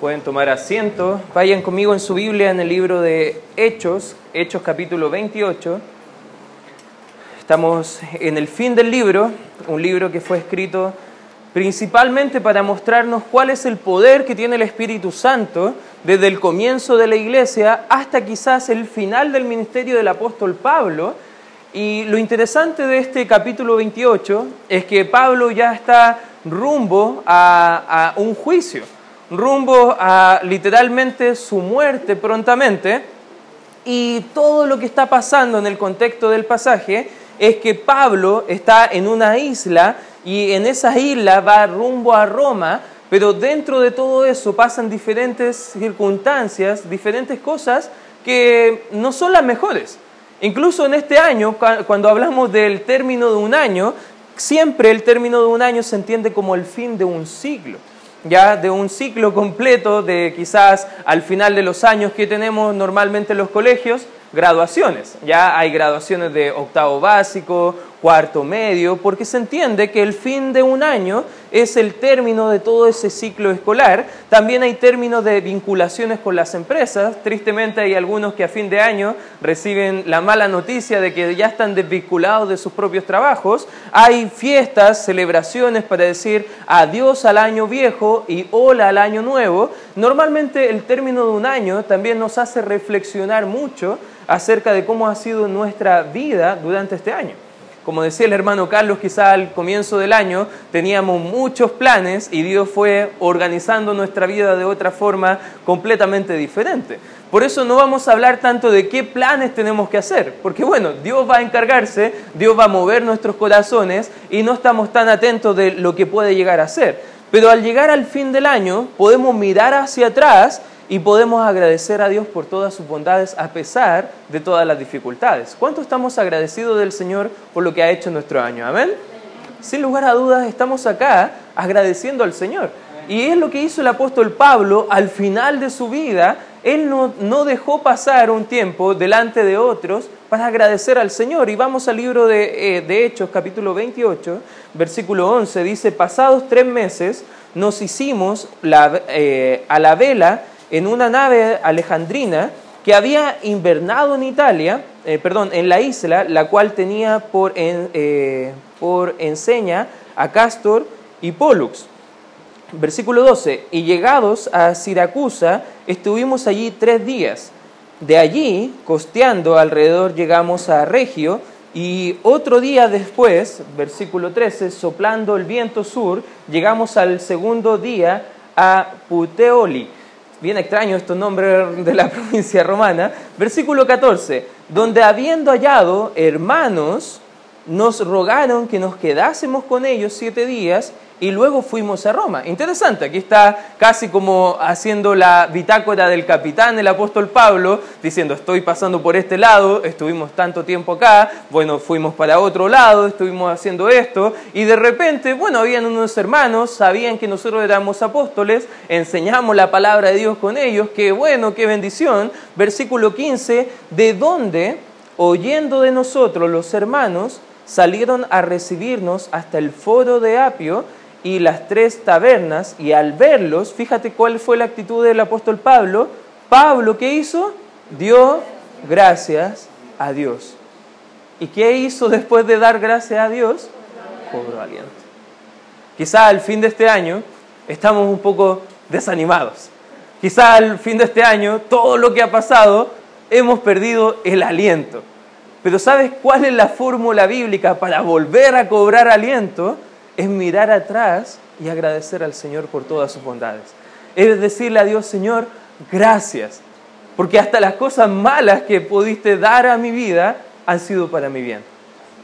Pueden tomar asiento. Vayan conmigo en su Biblia en el libro de Hechos, Hechos capítulo 28. Estamos en el fin del libro, un libro que fue escrito principalmente para mostrarnos cuál es el poder que tiene el Espíritu Santo desde el comienzo de la iglesia hasta quizás el final del ministerio del apóstol Pablo. Y lo interesante de este capítulo 28 es que Pablo ya está rumbo a, a un juicio rumbo a literalmente su muerte prontamente. Y todo lo que está pasando en el contexto del pasaje es que Pablo está en una isla y en esa isla va rumbo a Roma, pero dentro de todo eso pasan diferentes circunstancias, diferentes cosas que no son las mejores. Incluso en este año, cuando hablamos del término de un año, siempre el término de un año se entiende como el fin de un siglo ya de un ciclo completo de quizás al final de los años que tenemos normalmente en los colegios, graduaciones. Ya hay graduaciones de octavo básico, cuarto medio, porque se entiende que el fin de un año es el término de todo ese ciclo escolar. También hay términos de vinculaciones con las empresas. Tristemente hay algunos que a fin de año reciben la mala noticia de que ya están desvinculados de sus propios trabajos. Hay fiestas, celebraciones para decir adiós al año viejo y hola al año nuevo. Normalmente el término de un año también nos hace reflexionar mucho acerca de cómo ha sido nuestra vida durante este año. Como decía el hermano Carlos, quizá al comienzo del año teníamos muchos planes y Dios fue organizando nuestra vida de otra forma completamente diferente. Por eso no vamos a hablar tanto de qué planes tenemos que hacer, porque bueno, Dios va a encargarse, Dios va a mover nuestros corazones y no estamos tan atentos de lo que puede llegar a ser. Pero al llegar al fin del año podemos mirar hacia atrás y podemos agradecer a Dios por todas sus bondades a pesar de todas las dificultades. ¿Cuánto estamos agradecidos del Señor por lo que ha hecho en nuestro año? Amén. Sin lugar a dudas, estamos acá agradeciendo al Señor. Y es lo que hizo el apóstol Pablo al final de su vida. Él no, no dejó pasar un tiempo delante de otros para agradecer al Señor. Y vamos al libro de, eh, Hechos, capítulo 28, versículo 11. Dice, pasados tres meses nos hicimos la, eh, a la vela en una nave alejandrina que había invernado en Italia, eh, perdón, en la isla, la cual tenía por, eh, por enseña a Castor y Pollux. Versículo 12, y llegados a Siracusa, estuvimos allí tres días. De allí, costeando alrededor, llegamos a Regio, y otro día después, versículo 13, soplando el viento sur, llegamos al segundo día a Puteoli bien extraño estos nombres de la provincia romana, versículo 14, donde habiendo hallado hermanos, nos rogaron que nos quedásemos con ellos siete días y luego fuimos a Roma. Interesante, aquí está casi como haciendo la bitácora del capitán, el apóstol Pablo, diciendo, estoy pasando por este lado, estuvimos tanto tiempo acá, bueno, fuimos para otro lado, estuvimos haciendo esto, y de repente, bueno, habían unos hermanos, sabían que nosotros éramos apóstoles, enseñamos la palabra de Dios con ellos, qué bueno, qué bendición. Versículo 15, de donde, oyendo de nosotros los hermanos, salieron a recibirnos hasta el foro de Apio, y las tres tabernas y al verlos, fíjate cuál fue la actitud del apóstol Pablo. Pablo, ¿qué hizo? Dio gracias a Dios. ¿Y qué hizo después de dar gracias a Dios? Cobró aliento. Quizá al fin de este año estamos un poco desanimados. Quizá al fin de este año, todo lo que ha pasado, hemos perdido el aliento. Pero ¿sabes cuál es la fórmula bíblica para volver a cobrar aliento? Es mirar atrás y agradecer al Señor por todas sus bondades. Es decirle a Dios, Señor, gracias, porque hasta las cosas malas que pudiste dar a mi vida han sido para mi bien.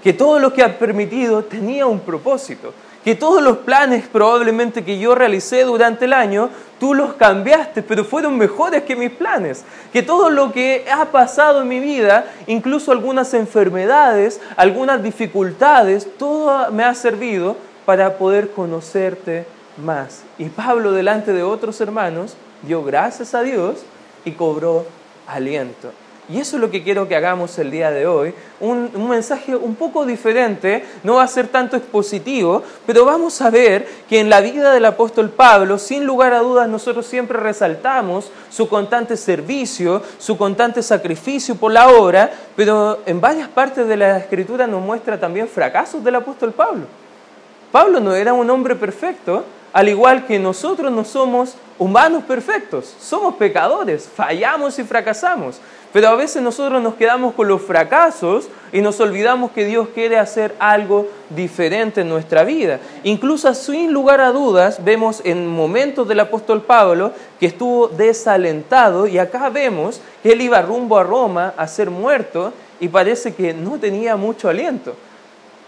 Que todo lo que has permitido tenía un propósito. Que todos los planes probablemente que yo realicé durante el año, tú los cambiaste, pero fueron mejores que mis planes. Que todo lo que ha pasado en mi vida, incluso algunas enfermedades, algunas dificultades, todo me ha servido para poder conocerte más. Y Pablo, delante de otros hermanos, dio gracias a Dios y cobró aliento. Y eso es lo que quiero que hagamos el día de hoy. Un, mensaje un poco diferente, no va a ser tanto expositivo, pero vamos a ver que en la vida del apóstol Pablo, sin lugar a dudas, nosotros siempre resaltamos su constante servicio, su constante sacrificio por la obra, pero en varias partes de la escritura nos muestra también fracasos del apóstol Pablo. Pablo no era un hombre perfecto, al igual que nosotros no somos humanos perfectos, somos pecadores, fallamos y fracasamos. Pero a veces nosotros nos quedamos con los fracasos y nos olvidamos que Dios quiere hacer algo diferente en nuestra vida. Incluso sin lugar a dudas vemos en momentos del apóstol Pablo que estuvo desalentado y acá vemos que él iba rumbo a Roma a ser muerto y parece que no tenía mucho aliento.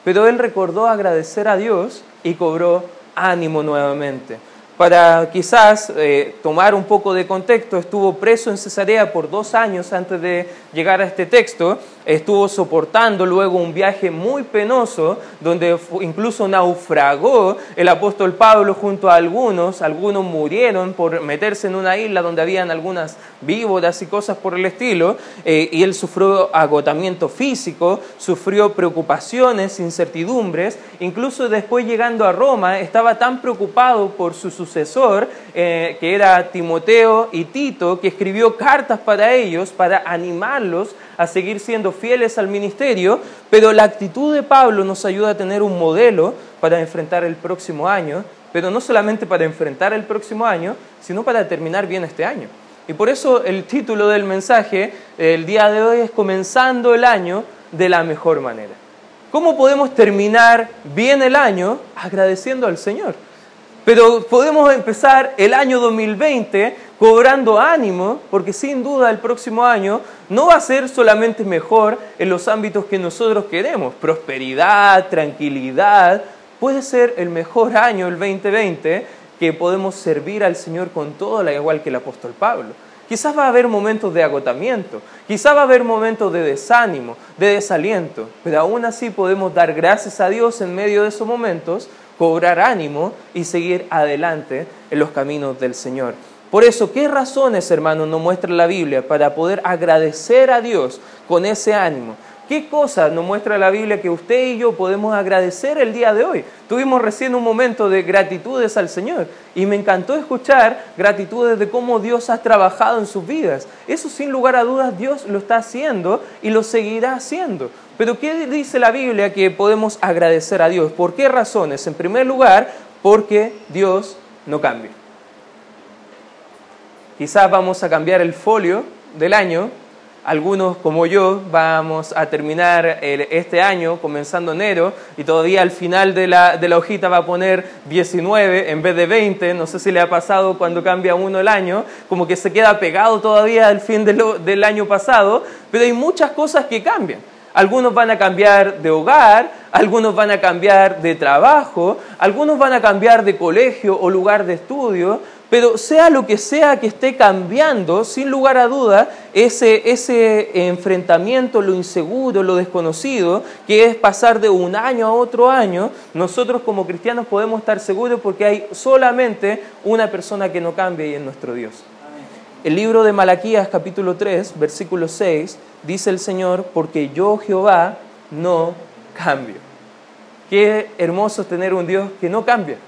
Pero él recordó agradecer a Dios y cobró ánimo nuevamente. Para quizás eh, tomar un poco de contexto, estuvo preso en Cesarea por dos años antes de llegar a este texto, estuvo soportando luego un viaje muy penoso, donde incluso naufragó el apóstol Pablo junto a algunos, algunos murieron por meterse en una isla donde habían algunas víboras y cosas por el estilo, eh, y él sufrió agotamiento físico, sufrió preocupaciones, incertidumbres, incluso después llegando a Roma estaba tan preocupado por su sucesor, eh, que era Timoteo y Tito, que escribió cartas para ellos, para animarlos a seguir siendo fieles al ministerio, pero la actitud de Pablo nos ayuda a tener un modelo para enfrentar el próximo año, pero no solamente para enfrentar el próximo año, sino para terminar bien este año. Y por eso el título del mensaje el día de hoy es Comenzando el año de la mejor manera. ¿Cómo podemos terminar bien el año agradeciendo al Señor? Pero podemos empezar el año 2020 cobrando ánimo, porque sin duda el próximo año no va a ser solamente mejor en los ámbitos que nosotros queremos, prosperidad, tranquilidad, puede ser el mejor año, el 2020, que podemos servir al Señor con todo, al igual que el apóstol Pablo. Quizás va a haber momentos de agotamiento, quizás va a haber momentos de desánimo, de desaliento, pero aún así podemos dar gracias a Dios en medio de esos momentos cobrar ánimo y seguir adelante en los caminos del Señor. Por eso, ¿qué razones, hermanos, nos muestra la Biblia para poder agradecer a Dios con ese ánimo? ¿Qué cosas nos muestra la Biblia que usted y yo podemos agradecer el día de hoy? Tuvimos recién un momento de gratitudes al Señor y me encantó escuchar gratitudes de cómo Dios ha trabajado en sus vidas. Eso sin lugar a dudas Dios lo está haciendo y lo seguirá haciendo. Pero ¿qué dice la Biblia que podemos agradecer a Dios? ¿Por qué razones? En primer lugar, porque Dios no cambia. Quizás vamos a cambiar el folio del año algunos como yo vamos a terminar este año, comenzando enero, y todavía al final de la, hojita va a poner 19 en vez de 20. No sé si le ha pasado cuando cambia uno el año, como que se queda pegado todavía al fin del año pasado, pero hay muchas cosas que cambian. Algunos van a cambiar de hogar, algunos van a cambiar de trabajo, algunos van a cambiar de colegio o lugar de estudio, pero sea lo que sea que esté cambiando, sin lugar a duda, ese, ese enfrentamiento, lo inseguro, lo desconocido, que es pasar de un año a otro año, nosotros como cristianos podemos estar seguros porque hay solamente una persona que no cambia y es nuestro Dios. El libro de Malaquías capítulo 3, versículo 6, dice el Señor, porque yo Jehová no cambio. Qué hermoso tener un Dios que no cambia.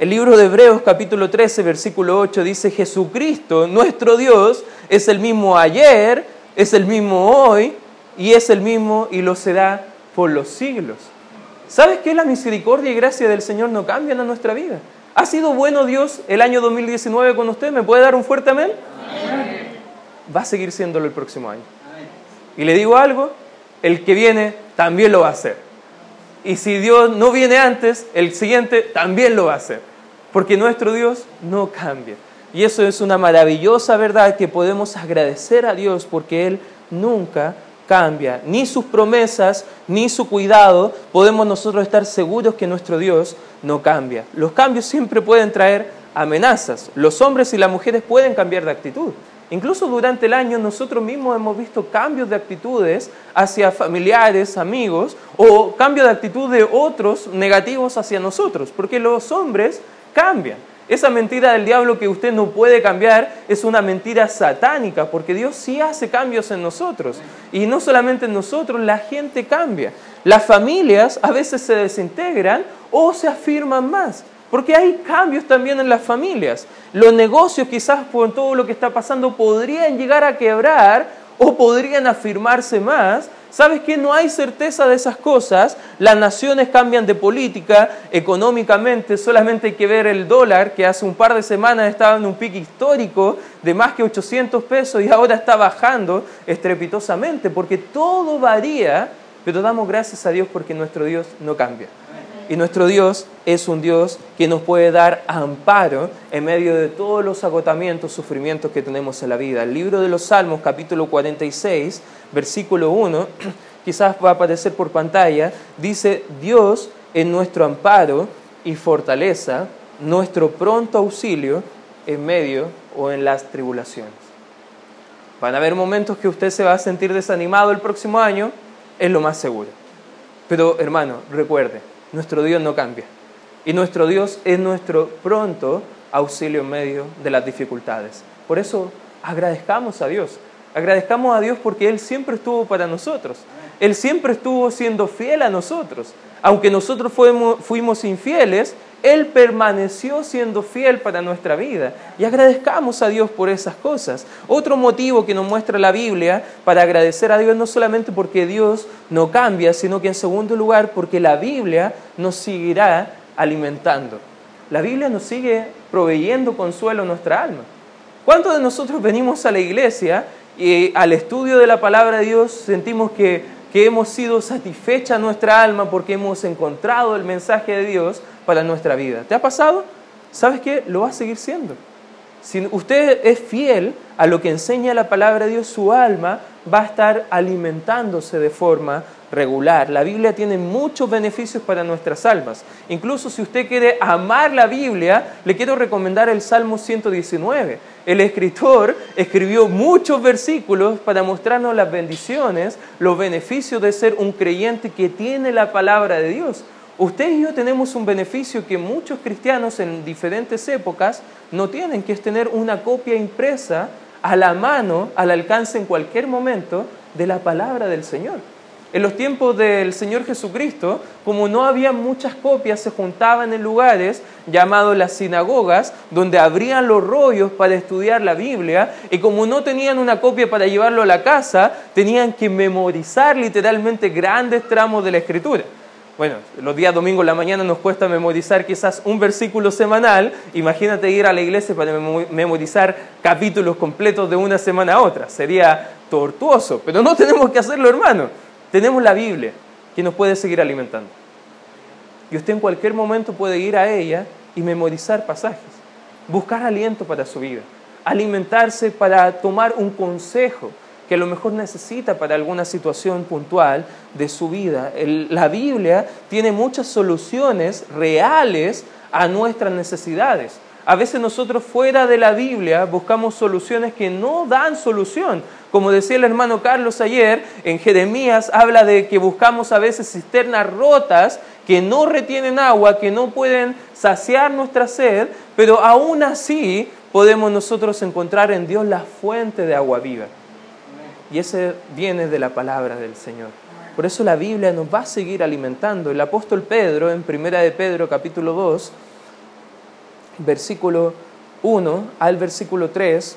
El libro de Hebreos capítulo 13, versículo 8 dice, Jesucristo, nuestro Dios, es el mismo ayer, es el mismo hoy y es el mismo y lo será por los siglos. ¿Sabes qué? La misericordia y gracia del Señor no cambian en nuestra vida. ¿Ha sido bueno Dios el año 2019 con usted? ¿Me puede dar un fuerte amén? Va a seguir siéndolo el próximo año. Y le digo algo, el que viene también lo va a hacer. Y si Dios no viene antes, el siguiente también lo va a hacer porque nuestro Dios no cambia. Y eso es una maravillosa verdad que podemos agradecer a Dios porque Él nunca cambia. Ni sus promesas, ni su cuidado, podemos nosotros estar seguros que nuestro Dios no cambia. Los cambios siempre pueden traer amenazas. Los hombres y las mujeres pueden cambiar de actitud. Incluso durante el año nosotros mismos hemos visto cambios de actitudes hacia familiares, amigos, o cambios de actitud de otros negativos hacia nosotros, porque los hombres cambian. Esa mentira del diablo que usted no puede cambiar es una mentira satánica, porque Dios sí hace cambios en nosotros. Y no solamente en nosotros, la gente cambia. Las familias a veces se desintegran o se afirman más. Porque hay cambios también en las familias. Los negocios quizás por todo lo que está pasando podrían llegar a quebrar o podrían afirmarse más. ¿Sabes qué? No hay certeza de esas cosas. Las naciones cambian de política económicamente. Solamente hay que ver el dólar, que hace un par de semanas estaba en un pico histórico de más que 800 pesos y ahora está bajando estrepitosamente, porque todo varía, pero damos gracias a Dios porque nuestro Dios no cambia. Y nuestro Dios es un Dios que nos puede dar amparo en medio de todos los agotamientos, sufrimientos que tenemos en la vida. El libro de los Salmos, capítulo 46, versículo 1, quizás va a aparecer por pantalla, dice, Dios es nuestro amparo y fortaleza, nuestro pronto auxilio en medio o en las tribulaciones. Van a haber momentos que usted se va a sentir desanimado el próximo año, es lo más seguro. Pero hermano, recuerde, nuestro Dios no cambia. Y nuestro Dios es nuestro pronto auxilio en medio de las dificultades. Por eso agradezcamos a Dios. Agradezcamos a Dios porque Él siempre estuvo para nosotros. Él siempre estuvo siendo fiel a nosotros. Aunque nosotros fuimos, infieles, él permaneció siendo fiel para nuestra vida y agradezcamos a Dios por esas cosas. Otro motivo que nos muestra la Biblia para agradecer a Dios no solamente porque Dios no cambia, sino que en segundo lugar porque la Biblia nos seguirá alimentando. La Biblia nos sigue proveyendo consuelo a nuestra alma. ¿Cuántos de nosotros venimos a la iglesia y al estudio de la palabra de Dios sentimos que, que hemos sido satisfecha nuestra alma porque hemos encontrado el mensaje de Dios? para nuestra vida. ¿Te ha pasado? ¿Sabes qué? Lo va a seguir siendo. Si usted es fiel a lo que enseña la palabra de Dios, su alma va a estar alimentándose de forma regular. La Biblia tiene muchos beneficios para nuestras almas. Incluso si usted quiere amar la Biblia, le quiero recomendar el Salmo 119. El escritor escribió muchos versículos para mostrarnos las bendiciones, los beneficios de ser un creyente que tiene la palabra de Dios. Usted y yo tenemos un beneficio que muchos cristianos en diferentes épocas no tienen, que es tener una copia impresa a la mano, al alcance en cualquier momento de la palabra del Señor. En los tiempos del Señor Jesucristo, como no había muchas copias, se juntaban en lugares llamados las sinagogas, donde abrían los rollos para estudiar la Biblia, y como no tenían una copia para llevarlo a la casa, tenían que memorizar literalmente grandes tramos de la Escritura bueno, los días domingos en la mañana nos cuesta memorizar quizás un versículo semanal, imagínate ir a la iglesia para memorizar capítulos completos de una semana a otra, sería tortuoso, pero no tenemos que hacerlo hermano, tenemos la Biblia que nos puede seguir alimentando. Y usted en cualquier momento puede ir a ella y memorizar pasajes, buscar aliento para su vida, alimentarse para tomar un consejo, que a lo mejor necesita para alguna situación puntual de su vida. la Biblia tiene muchas soluciones reales a nuestras necesidades. A veces nosotros fuera de la Biblia buscamos soluciones que no dan solución. Como decía el hermano Carlos ayer, en Jeremías habla de que buscamos a veces cisternas rotas que no retienen agua, que no pueden saciar nuestra sed, pero aún así podemos nosotros encontrar en Dios la fuente de agua viva. Y ese viene de la palabra del Señor. Por eso la Biblia nos va a seguir alimentando. El apóstol Pedro, en Primera de Pedro capítulo 2, versículo 1 al versículo 3,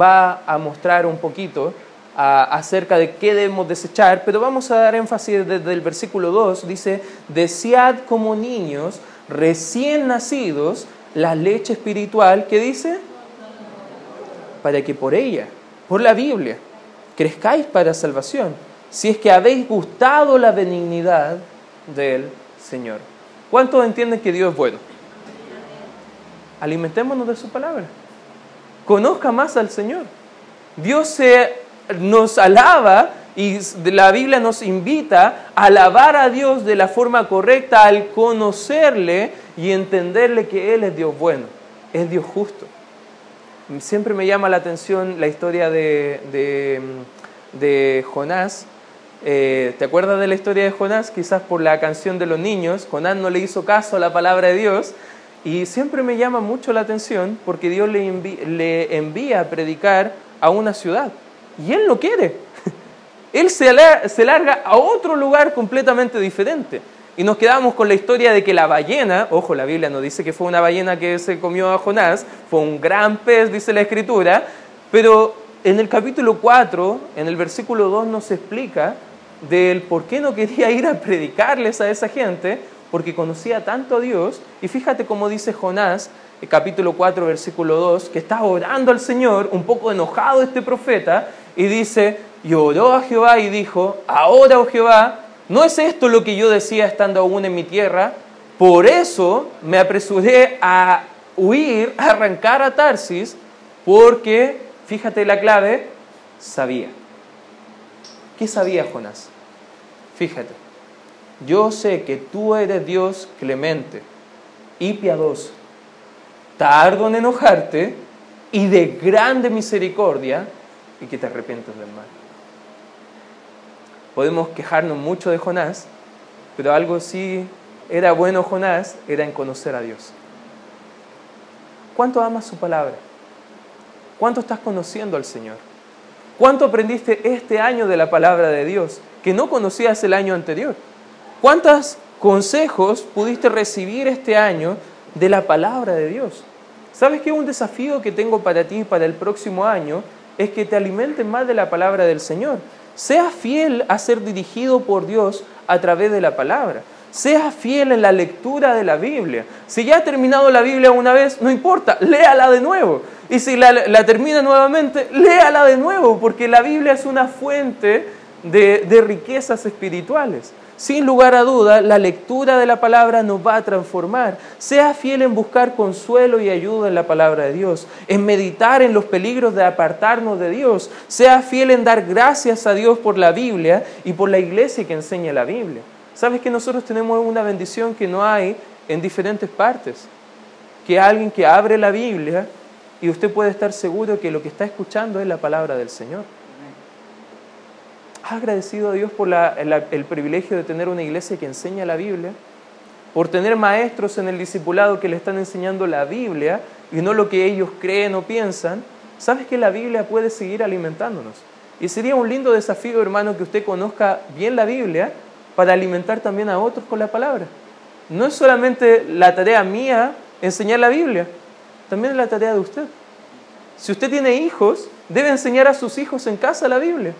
va a mostrar un poquito acerca de qué debemos desechar, pero vamos a dar énfasis desde el versículo 2. Dice, desead como niños recién nacidos la leche espiritual, ¿qué dice? Para que por ella, por la Biblia, crezcáis para salvación, si es que habéis gustado la benignidad del Señor. ¿Cuántos entienden que Dios es bueno? Alimentémonos de su palabra. Conozca más al Señor. Dios se, nos alaba y la Biblia nos invita a alabar a Dios de la forma correcta al conocerle y entenderle que Él es Dios bueno, es Dios justo. Siempre me llama la atención la historia de, de, Jonás. Eh, ¿Te acuerdas de la historia de Jonás? Quizás por la canción de los niños. Jonás no le hizo caso a la palabra de Dios Y siempre me llama mucho la atención porque Dios le, le envía a predicar a una ciudad. Y él no quiere. Él se, se larga a otro lugar completamente diferente. Y nos quedamos con la historia de que la ballena, ojo, la Biblia no dice que fue una ballena que se comió a Jonás, fue un gran pez, dice la Escritura, pero en el capítulo 4, en el versículo 2 nos explica del por qué no quería ir a predicarles a esa gente, porque conocía tanto a Dios. Y fíjate cómo dice Jonás, capítulo 4, versículo 2, que está orando al Señor, un poco enojado este profeta, y dice, y oró a Jehová y dijo, ahora, oh Jehová, ¿no es esto lo que yo decía estando aún en mi tierra? Por eso me apresuré a huir, a arrancar a Tarsis, porque, fíjate la clave, sabía. ¿Qué sabía Jonás? Fíjate, yo sé que tú eres Dios clemente y piadoso, tardo en enojarte y de grande misericordia y que te arrepientes del mal. Podemos quejarnos mucho de Jonás, pero algo sí era bueno Jonás, era en conocer a Dios. ¿Cuánto amas su palabra? ¿Cuánto estás conociendo al Señor? ¿Cuánto aprendiste este año de la palabra de Dios que no conocías el año anterior? ¿Cuántos consejos pudiste recibir este año de la palabra de Dios? ¿Sabes que un desafío que tengo para ti para el próximo año es que te alimentes más de la palabra del Señor? Sea fiel a ser dirigido por Dios a través de la palabra. Sea fiel en la lectura de la Biblia. Si ya ha terminado la Biblia una vez, no importa, léala de nuevo. Y si la, termina nuevamente, léala de nuevo, porque la Biblia es una fuente de, riquezas espirituales. Sin lugar a duda, la lectura de la palabra nos va a transformar. Sea fiel en buscar consuelo y ayuda en la palabra de Dios, en meditar en los peligros de apartarnos de Dios. Sea fiel en dar gracias a Dios por la Biblia y por la iglesia que enseña la Biblia. ¿Sabes que nosotros tenemos una bendición que no hay en diferentes partes? Que alguien que abre la Biblia y usted puede estar seguro que lo que está escuchando es la palabra del Señor. ¿Has agradecido a Dios por el privilegio de tener una iglesia que enseña la Biblia? Por tener maestros en el discipulado que le están enseñando la Biblia y no lo que ellos creen o piensan. ¿Sabes que la Biblia puede seguir alimentándonos? Y sería un lindo desafío, hermano, que usted conozca bien la Biblia para alimentar también a otros con la palabra. No es solamente la tarea mía enseñar la Biblia, también es la tarea de usted. Si usted tiene hijos, debe enseñar a sus hijos en casa la Biblia.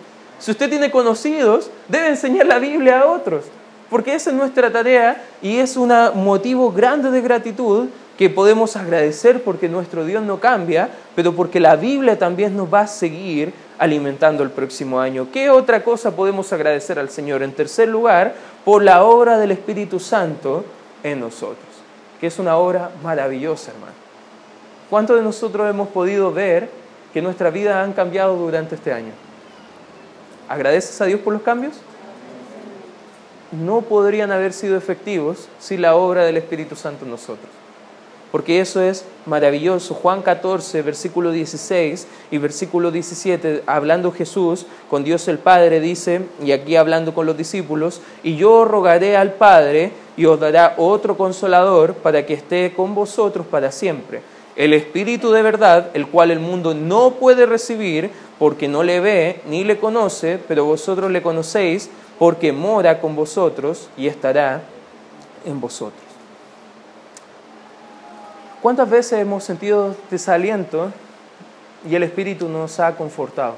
Si usted tiene conocidos, debe enseñar la Biblia a otros. Porque esa es nuestra tarea y es un motivo grande de gratitud que podemos agradecer porque nuestro Dios no cambia, pero porque la Biblia también nos va a seguir alimentando el próximo año. ¿Qué otra cosa podemos agradecer al Señor? En tercer lugar, por la obra del Espíritu Santo en nosotros, que es una obra maravillosa, hermano. ¿Cuántos de nosotros hemos podido ver que nuestra vida han cambiado durante este año? ¿Agradeces a Dios por los cambios? No podrían haber sido efectivos sin la obra del Espíritu Santo en nosotros. Porque eso es maravilloso. Juan 14, versículo 16 y versículo 17, hablando Jesús con Dios el Padre, dice, y aquí hablando con los discípulos, y yo rogaré al Padre y os dará otro consolador para que esté con vosotros para siempre el Espíritu de verdad, el cual el mundo no puede recibir porque no le ve ni le conoce, pero vosotros le conocéis porque mora con vosotros y estará en vosotros. ¿Cuántas veces hemos sentido desaliento y el Espíritu nos ha confortado?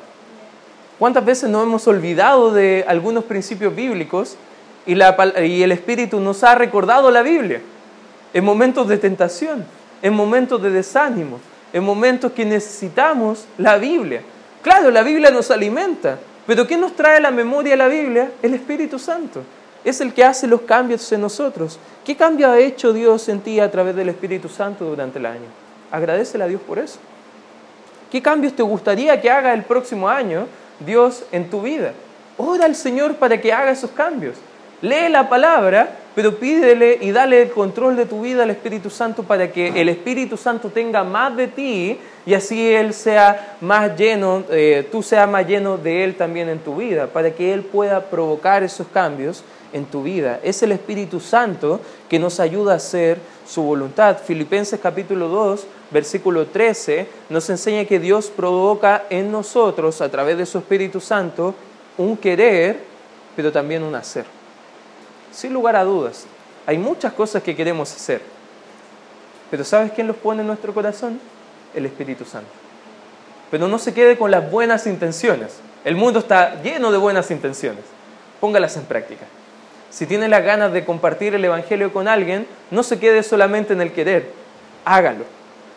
¿Cuántas veces nos hemos olvidado de algunos principios bíblicos y, y el Espíritu nos ha recordado la Biblia en momentos de tentación? en momentos de desánimo, en momentos que necesitamos la Biblia. Claro, la Biblia nos alimenta, pero ¿qué nos trae a la memoria la Biblia? El Espíritu Santo. Es el que hace los cambios en nosotros. ¿Qué cambio ha hecho Dios en ti a través del Espíritu Santo durante el año? Agradecele a Dios por eso. ¿Qué cambios te gustaría que haga el próximo año Dios en tu vida? Ora al Señor para que haga esos cambios. Lee la palabra, pero pídele y dale el control de tu vida al Espíritu Santo para que el Espíritu Santo tenga más de ti y así Él sea más lleno, eh, tú seas más lleno de Él también en tu vida, para que Él pueda provocar esos cambios en tu vida. Es el Espíritu Santo que nos ayuda a hacer su voluntad. Filipenses capítulo 2, versículo 13, nos enseña que Dios provoca en nosotros, a través de su Espíritu Santo, un querer, pero también un hacer. Sin lugar a dudas, hay muchas cosas que queremos hacer. Pero ¿sabes quién los pone en nuestro corazón? El Espíritu Santo. Pero no se quede con las buenas intenciones. El mundo está lleno de buenas intenciones. Póngalas en práctica. Si tiene las ganas de compartir el Evangelio con alguien, no se quede solamente en el querer, hágalo.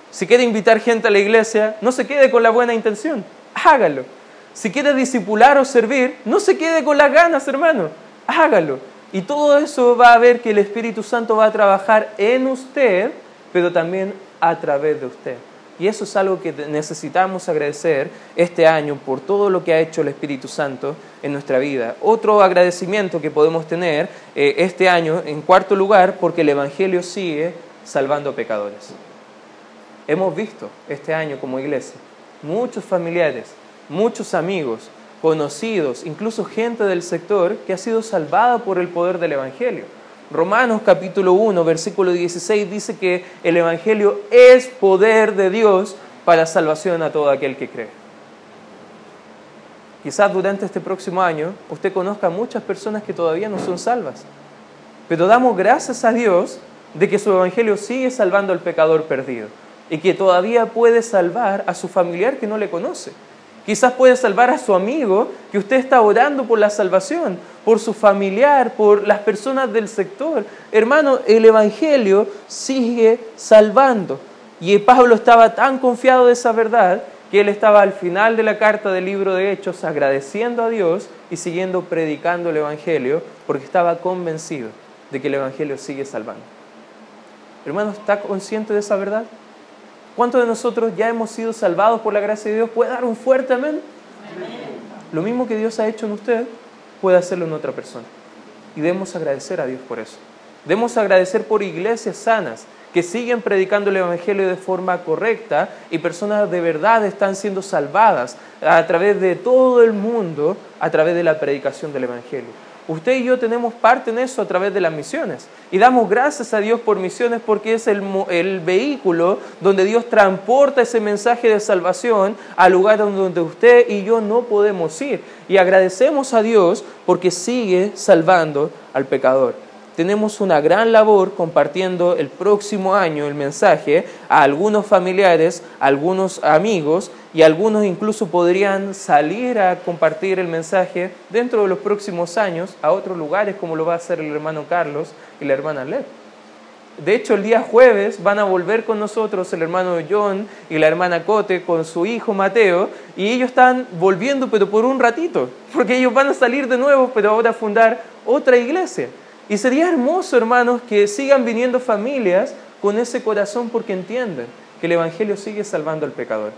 Si quiere invitar gente a la iglesia, no se quede con la buena intención, hágalo. Si quiere disipular o servir, no se quede con las ganas, hermano, hágalo. Y todo eso va a ver que el Espíritu Santo va a trabajar en usted, pero también a través de usted. Y eso es algo que necesitamos agradecer este año por todo lo que ha hecho el Espíritu Santo en nuestra vida. Otro agradecimiento que podemos tener eh, este año, en cuarto lugar, porque el Evangelio sigue salvando pecadores. Hemos visto este año como iglesia muchos familiares, muchos amigos, conocidos, incluso gente del sector que ha sido salvada por el poder del Evangelio. Romanos capítulo 1, versículo 16 dice que el Evangelio es poder de Dios para salvación a todo aquel que cree. Quizás durante este próximo año usted conozca a muchas personas que todavía no son salvas, pero damos gracias a Dios de que su Evangelio sigue salvando al pecador perdido y que todavía puede salvar a su familiar que no le conoce. Quizás puede salvar a su amigo que usted está orando por la salvación, por su familiar, por las personas del sector. Hermano, el Evangelio sigue salvando. Y Pablo estaba tan confiado de esa verdad que él estaba al final de la carta del libro de Hechos agradeciendo a Dios y siguiendo predicando el Evangelio porque estaba convencido de que el Evangelio sigue salvando. Hermano, ¿está consciente de esa verdad? ¿Cuántos de nosotros ya hemos sido salvados por la gracia de Dios? ¿Puede dar un fuerte amén? Lo mismo que Dios ha hecho en usted, puede hacerlo en otra persona. Y debemos agradecer a Dios por eso. Debemos agradecer por iglesias sanas que siguen predicando el Evangelio de forma correcta y personas de verdad están siendo salvadas a través de todo el mundo a través de la predicación del Evangelio. Usted y yo tenemos parte en eso a través de las misiones. Y damos gracias a Dios por misiones porque es el, vehículo donde Dios transporta ese mensaje de salvación al lugar donde usted y yo no podemos ir. Y agradecemos a Dios porque sigue salvando al pecador tenemos una gran labor compartiendo el próximo año el mensaje a algunos familiares, a algunos amigos y algunos incluso podrían salir a compartir el mensaje dentro de los próximos años a otros lugares como lo va a hacer el hermano Carlos y la hermana Led. De hecho, el día jueves van a volver con nosotros el hermano John y la hermana Cote con su hijo Mateo y ellos están volviendo pero por un ratito, porque ellos van a salir de nuevo pero ahora a fundar otra iglesia. Y sería hermoso, hermanos, que sigan viniendo familias con ese corazón porque entienden que el Evangelio sigue salvando al pecador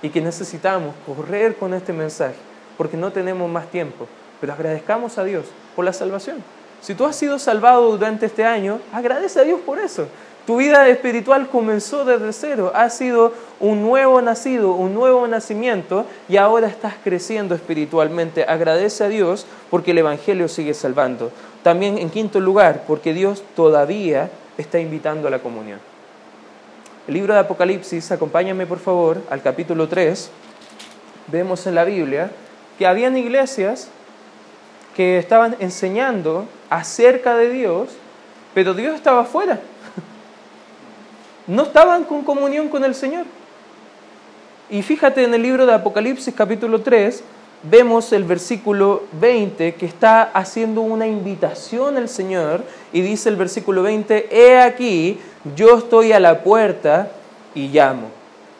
y que necesitamos correr con este mensaje porque no tenemos más tiempo. Pero agradezcamos a Dios por la salvación. Si tú has sido salvado durante este año, agradece a Dios por eso. Tu vida espiritual comenzó desde cero, has sido un nuevo nacido, un nuevo nacimiento y ahora estás creciendo espiritualmente. Agradece a Dios porque el Evangelio sigue salvando. También en quinto lugar, porque Dios todavía está invitando a la comunión. El libro de Apocalipsis, acompáñame por favor al capítulo 3. Vemos en la Biblia que habían iglesias que estaban enseñando acerca de Dios, pero Dios estaba afuera. No estaban con comunión con el Señor. Y fíjate en el libro de Apocalipsis capítulo 3, vemos el versículo 20 que está haciendo una invitación al Señor y dice el versículo 20, he aquí, yo estoy a la puerta y llamo.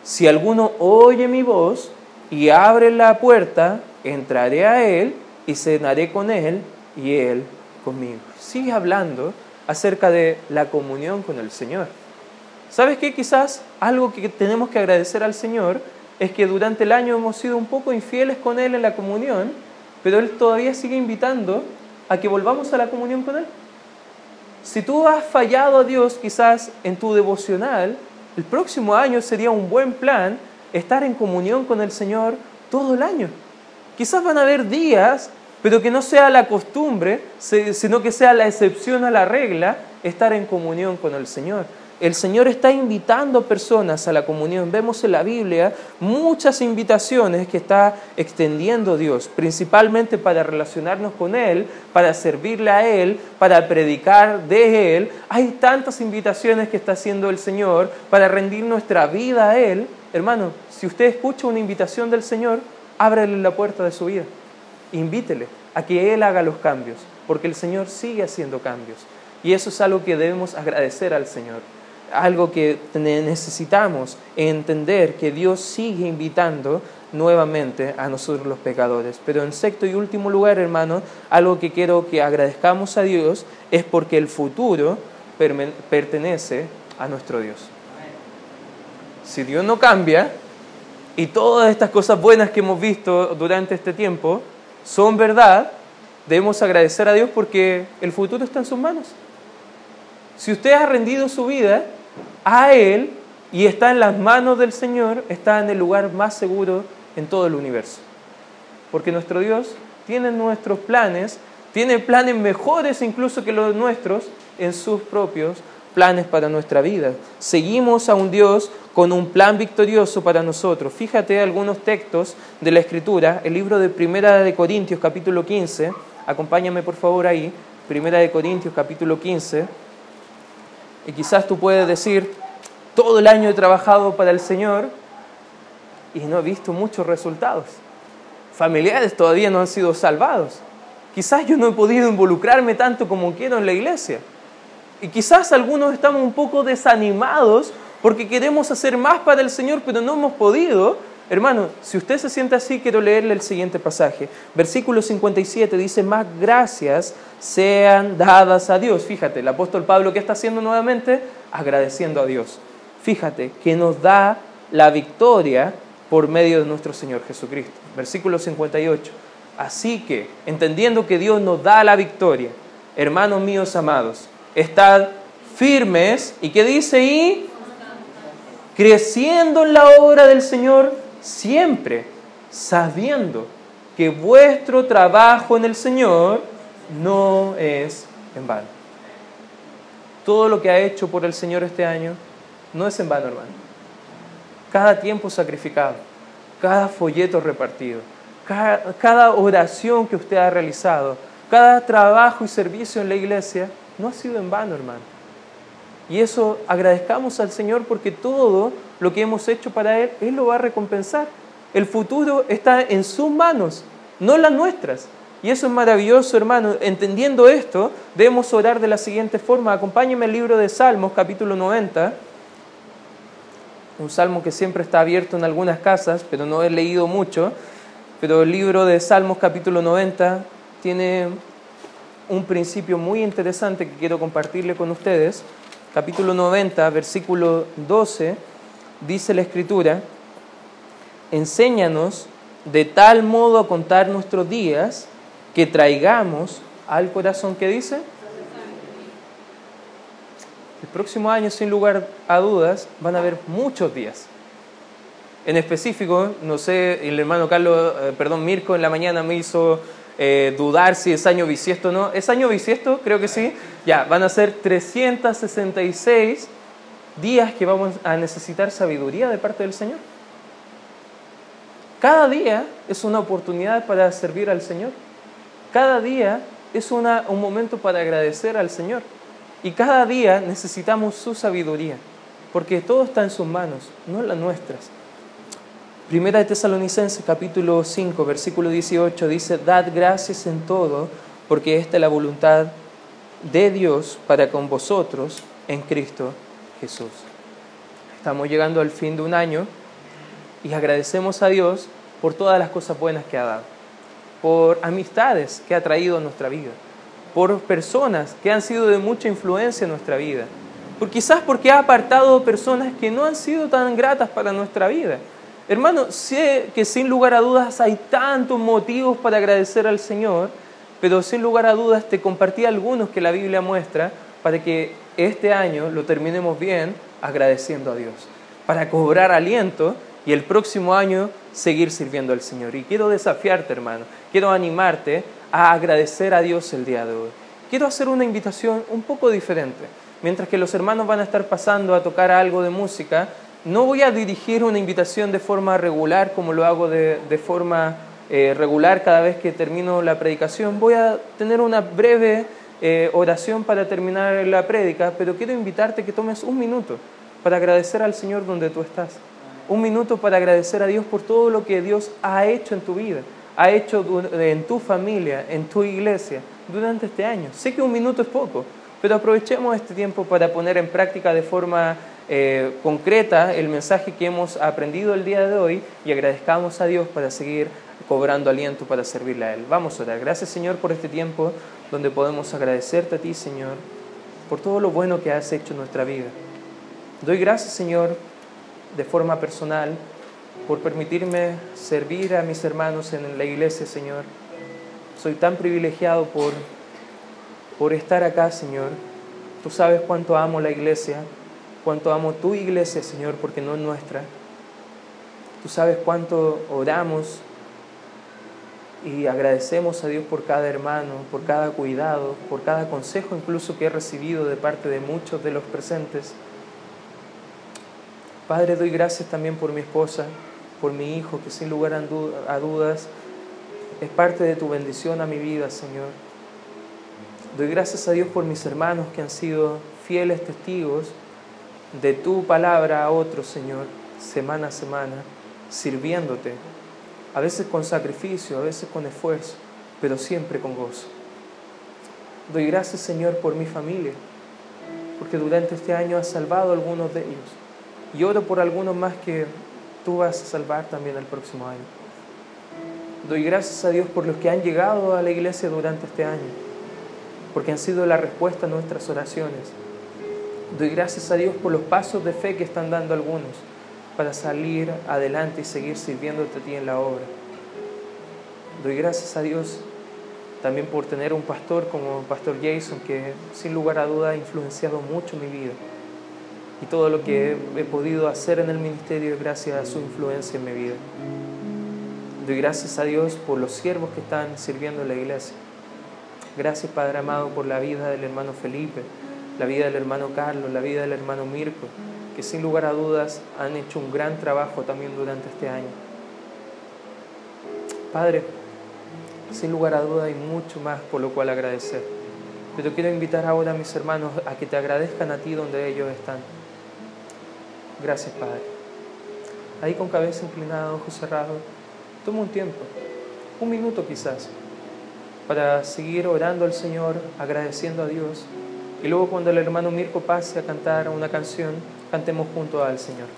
Si alguno oye mi voz y abre la puerta, entraré a él y cenaré con él y él conmigo. Sigue hablando acerca de la comunión con el Señor. ¿Sabes qué? Quizás algo que tenemos que agradecer al Señor es que durante el año hemos sido un poco infieles con Él en la comunión, pero Él todavía sigue invitando a que volvamos a la comunión con Él. Si tú has fallado a Dios quizás en tu devocional, el próximo año sería un buen plan estar en comunión con el Señor todo el año. Quizás van a haber días, pero que no sea la costumbre, sino que sea la excepción a la regla, estar en comunión con el Señor. El Señor está invitando personas a la comunión. Vemos en la Biblia muchas invitaciones que está extendiendo Dios, principalmente para relacionarnos con Él, para servirle a Él, para predicar de Él. Hay tantas invitaciones que está haciendo el Señor para rendir nuestra vida a Él. Hermano, si usted escucha una invitación del Señor, ábrele la puerta de su vida. Invítele a que Él haga los cambios, porque el Señor sigue haciendo cambios. Y eso es algo que debemos agradecer al Señor algo que necesitamos entender que Dios sigue invitando nuevamente a nosotros los pecadores. Pero en sexto y último lugar, hermano, algo que quiero que agradezcamos a Dios es porque el futuro pertenece a nuestro Dios. Si Dios no cambia y todas estas cosas buenas que hemos visto durante este tiempo son verdad, debemos agradecer a Dios porque el futuro está en sus manos. Si usted ha rendido su vida a Él y está en las manos del Señor, está en el lugar más seguro en todo el universo. Porque nuestro Dios tiene nuestros planes, tiene planes mejores incluso que los nuestros en sus propios planes para nuestra vida. Seguimos a un Dios con un plan victorioso para nosotros. Fíjate algunos textos de la Escritura, el libro de Primera de Corintios capítulo 15, acompáñame por favor ahí, Primera de Corintios capítulo 15. Y quizás tú puedes decir, todo el año he trabajado para el Señor y no he visto muchos resultados. Familiares todavía no han sido salvados. Quizás yo no he podido involucrarme tanto como quiero en la iglesia. Y quizás algunos estamos un poco desanimados porque queremos hacer más para el Señor, pero no hemos podido Hermano, si usted se siente así, quiero leerle el siguiente pasaje. Versículo 57 dice, más gracias sean dadas a Dios. Fíjate, el apóstol Pablo, ¿qué está haciendo nuevamente? Agradeciendo a Dios. Fíjate, que nos da la victoria por medio de nuestro Señor Jesucristo. Versículo 58. Así que, entendiendo que Dios nos da la victoria, hermanos míos amados, estad firmes y que dice y creciendo en la obra del Señor siempre sabiendo que vuestro trabajo en el Señor no es en vano. Todo lo que ha hecho por el Señor este año no es en vano, hermano. Cada tiempo sacrificado, cada folleto repartido, cada, oración que usted ha realizado, cada trabajo y servicio en la iglesia, no ha sido en vano, hermano. Y eso agradezcamos al Señor porque todo lo que hemos hecho para Él, Él lo va a recompensar. El futuro está en sus manos, no las nuestras. Y eso es maravilloso, hermano. Entendiendo esto, debemos orar de la siguiente forma. Acompáñeme al libro de Salmos, capítulo 90. Un salmo que siempre está abierto en algunas casas, pero no he leído mucho. Pero el libro de Salmos, capítulo 90, tiene un principio muy interesante que quiero compartirle con ustedes. Capítulo 90, versículo 12 dice la Escritura, enséñanos de tal modo a contar nuestros días que traigamos al corazón que dice. El próximo año, sin lugar a dudas, van a haber muchos días. En específico, no sé, el hermano Carlos, eh, perdón, Mirko en la mañana me hizo eh, dudar si es año bisiesto o no. ¿Es año bisiesto? Creo que sí. Ya, van a ser 366 días que vamos a necesitar sabiduría de parte del Señor. Cada día es una oportunidad para servir al Señor. Cada día es un momento para agradecer al Señor. Y cada día necesitamos su sabiduría, porque todo está en sus manos, no en las nuestras. Primera de Tesalonicenses capítulo 5, versículo 18 dice, Dad gracias en todo, porque esta es la voluntad de Dios para con vosotros en Cristo Jesús. Estamos llegando al fin de un año y agradecemos a Dios por todas las cosas buenas que ha dado, por amistades que ha traído a nuestra vida, por personas que han sido de mucha influencia en nuestra vida, por quizás porque ha apartado personas que no han sido tan gratas para nuestra vida. Hermano, sé que sin lugar a dudas hay tantos motivos para agradecer al Señor, pero sin lugar a dudas te compartí algunos que la Biblia muestra para que este año lo terminemos bien agradeciendo a Dios, para cobrar aliento y el próximo año seguir sirviendo al Señor. Y quiero desafiarte, hermano, quiero animarte a agradecer a Dios el día de hoy. Quiero hacer una invitación un poco diferente. Mientras que los hermanos van a estar pasando a tocar algo de música, no voy a dirigir una invitación de forma regular como lo hago de, forma eh, regular cada vez que termino la predicación. Voy a tener una breve eh, oración para terminar la prédica, pero quiero invitarte que tomes un minuto para agradecer al Señor donde tú estás. Un minuto para agradecer a Dios por todo lo que Dios ha hecho en tu vida, ha hecho en tu familia, en tu iglesia durante este año. Sé que un minuto es poco, pero aprovechemos este tiempo para poner en práctica de forma eh, concreta el mensaje que hemos aprendido el día de hoy y agradezcamos a Dios para seguir cobrando aliento para servirle a Él. Vamos a orar. Gracias Señor por este tiempo donde podemos agradecerte a ti Señor por todo lo bueno que has hecho en nuestra vida. Doy gracias Señor de forma personal por permitirme servir a mis hermanos en la iglesia Señor. Soy tan privilegiado por, por estar acá Señor. Tú sabes cuánto amo la iglesia cuánto amo tu iglesia, Señor, porque no es nuestra. Tú sabes cuánto oramos y agradecemos a Dios por cada hermano, por cada cuidado, por cada consejo incluso que he recibido de parte de muchos de los presentes. Padre, doy gracias también por mi esposa, por mi hijo, que sin lugar a dudas es parte de tu bendición a mi vida, Señor. Doy gracias a Dios por mis hermanos que han sido fieles testigos de tu palabra a otros, Señor, semana a semana, sirviéndote, a veces con sacrificio, a veces con esfuerzo, pero siempre con gozo. Doy gracias, Señor, por mi familia, porque durante este año has salvado a algunos de ellos. Y oro por algunos más que tú vas a salvar también el próximo año. Doy gracias a Dios por los que han llegado a la iglesia durante este año, porque han sido la respuesta a nuestras oraciones Doy gracias a Dios por los pasos de fe que están dando algunos para salir adelante y seguir sirviéndote a ti en la obra. Doy gracias a Dios también por tener un pastor como Pastor Jason que sin lugar a duda ha influenciado mucho mi vida. Y todo lo que he podido hacer en el ministerio es gracias a su influencia en mi vida. Doy gracias a Dios por los siervos que están sirviendo en la iglesia. Gracias Padre amado por la vida del hermano Felipe la vida del hermano Carlos, la vida del hermano Mirko, que sin lugar a dudas han hecho un gran trabajo también durante este año. Padre, sin lugar a dudas hay mucho más por lo cual agradecer. Pero quiero invitar ahora a mis hermanos a que te agradezcan a ti donde ellos están. Gracias, Padre. Ahí con cabeza inclinada, ojos cerrados, toma un tiempo, un minuto quizás, para seguir orando al Señor, agradeciendo a Dios y luego cuando el hermano Mirko pase a cantar una canción, cantemos junto al Señor.